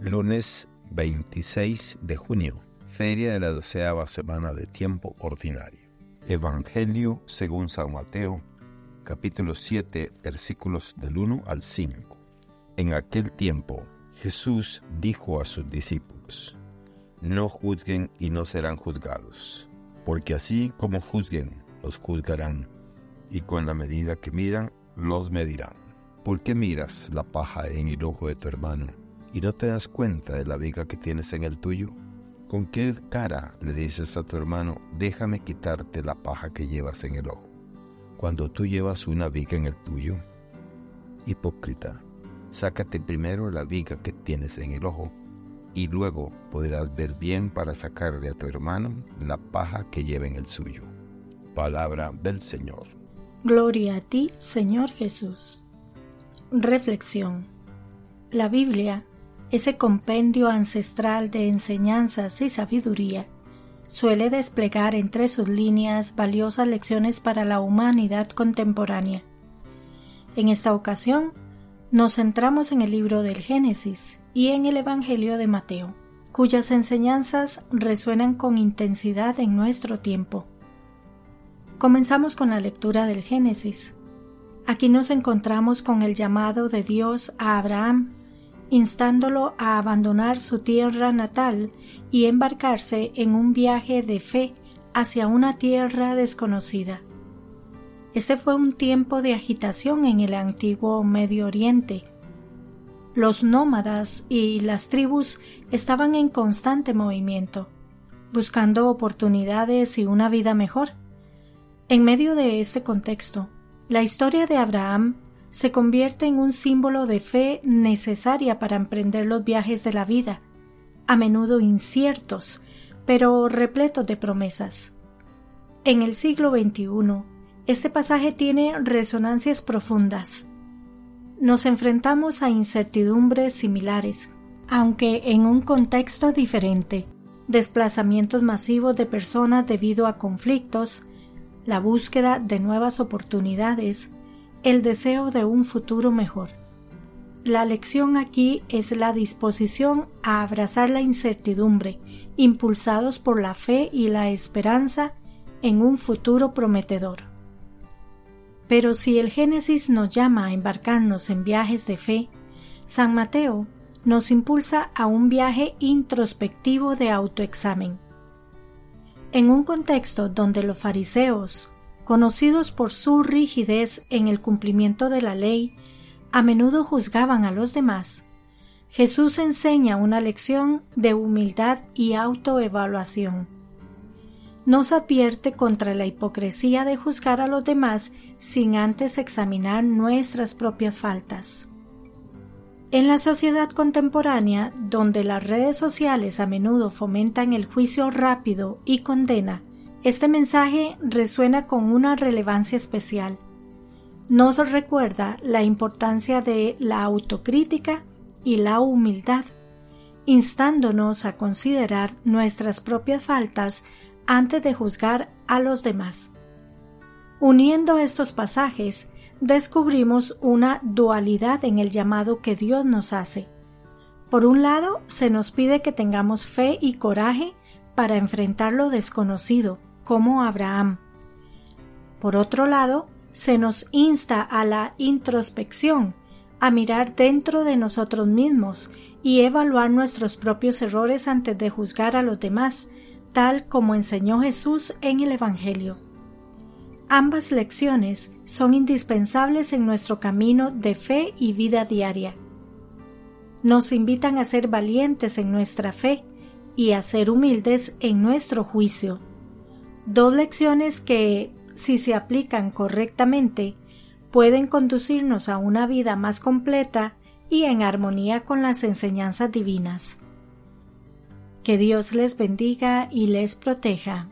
Lunes 26 de junio, feria de la doceava semana de tiempo ordinario. Evangelio según San Mateo, capítulo 7, versículos del 1 al 5. En aquel tiempo, Jesús dijo a sus discípulos, No juzguen y no serán juzgados, porque así como juzguen, los juzgarán, y con la medida que miran, los medirán. ¿Por qué miras la paja en el ojo de tu hermano y no te das cuenta de la viga que tienes en el tuyo? ¿Con qué cara le dices a tu hermano, déjame quitarte la paja que llevas en el ojo, cuando tú llevas una viga en el tuyo? Hipócrita, sácate primero la viga que tienes en el ojo, y luego podrás ver bien para sacarle a tu hermano la paja que lleva en el suyo. Palabra del Señor. Gloria a ti, Señor Jesús. Reflexión. La Biblia, ese compendio ancestral de enseñanzas y sabiduría, suele desplegar entre sus líneas valiosas lecciones para la humanidad contemporánea. En esta ocasión, nos centramos en el libro del Génesis y en el Evangelio de Mateo, cuyas enseñanzas resuenan con intensidad en nuestro tiempo. Comenzamos con la lectura del Génesis. Aquí nos encontramos con el llamado de Dios a Abraham, instándolo a abandonar su tierra natal y embarcarse en un viaje de fe hacia una tierra desconocida. Este fue un tiempo de agitación en el antiguo Medio Oriente. Los nómadas y las tribus estaban en constante movimiento, buscando oportunidades y una vida mejor. En medio de este contexto, la historia de Abraham se convierte en un símbolo de fe necesaria para emprender los viajes de la vida, a menudo inciertos, pero repletos de promesas. En el siglo XXI, este pasaje tiene resonancias profundas. Nos enfrentamos a incertidumbres similares, aunque en un contexto diferente, desplazamientos masivos de personas debido a conflictos, la búsqueda de nuevas oportunidades, el deseo de un futuro mejor. La lección aquí es la disposición a abrazar la incertidumbre, impulsados por la fe y la esperanza en un futuro prometedor. Pero si el Génesis nos llama a embarcarnos en viajes de fe, San Mateo nos impulsa a un viaje introspectivo de autoexamen en un contexto donde los fariseos, conocidos por su rigidez en el cumplimiento de la ley, a menudo juzgaban a los demás, Jesús enseña una lección de humildad y autoevaluación. Nos advierte contra la hipocresía de juzgar a los demás sin antes examinar nuestras propias faltas. En la sociedad contemporánea, donde las redes sociales a menudo fomentan el juicio rápido y condena, este mensaje resuena con una relevancia especial. Nos recuerda la importancia de la autocrítica y la humildad, instándonos a considerar nuestras propias faltas antes de juzgar a los demás. Uniendo estos pasajes, descubrimos una dualidad en el llamado que Dios nos hace. Por un lado, se nos pide que tengamos fe y coraje para enfrentar lo desconocido, como Abraham. Por otro lado, se nos insta a la introspección, a mirar dentro de nosotros mismos y evaluar nuestros propios errores antes de juzgar a los demás, tal como enseñó Jesús en el Evangelio. Ambas lecciones son indispensables en nuestro camino de fe y vida diaria. Nos invitan a ser valientes en nuestra fe y a ser humildes en nuestro juicio. Dos lecciones que, si se aplican correctamente, pueden conducirnos a una vida más completa y en armonía con las enseñanzas divinas. Que Dios les bendiga y les proteja.